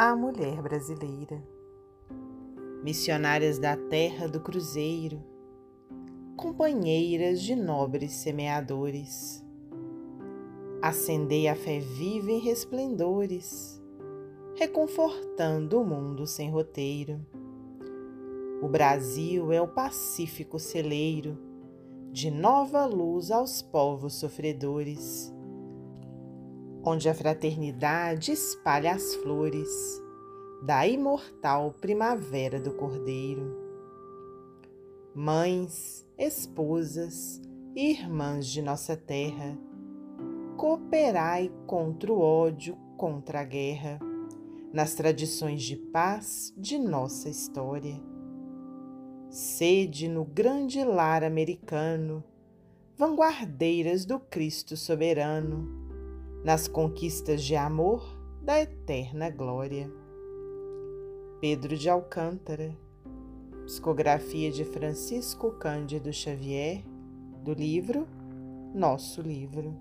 A mulher brasileira. Missionárias da terra do cruzeiro, companheiras de nobres semeadores, acendei a fé viva em resplendores, reconfortando o mundo sem roteiro. O Brasil é o pacífico celeiro de nova luz aos povos sofredores onde a fraternidade espalha as flores da imortal primavera do Cordeiro. Mães, esposas e irmãs de nossa terra, cooperai contra o ódio, contra a guerra, nas tradições de paz de nossa história. Sede no grande lar americano, vanguardeiras do Cristo soberano nas conquistas de amor da eterna glória. Pedro de Alcântara, psicografia de Francisco Cândido Xavier, do livro Nosso Livro.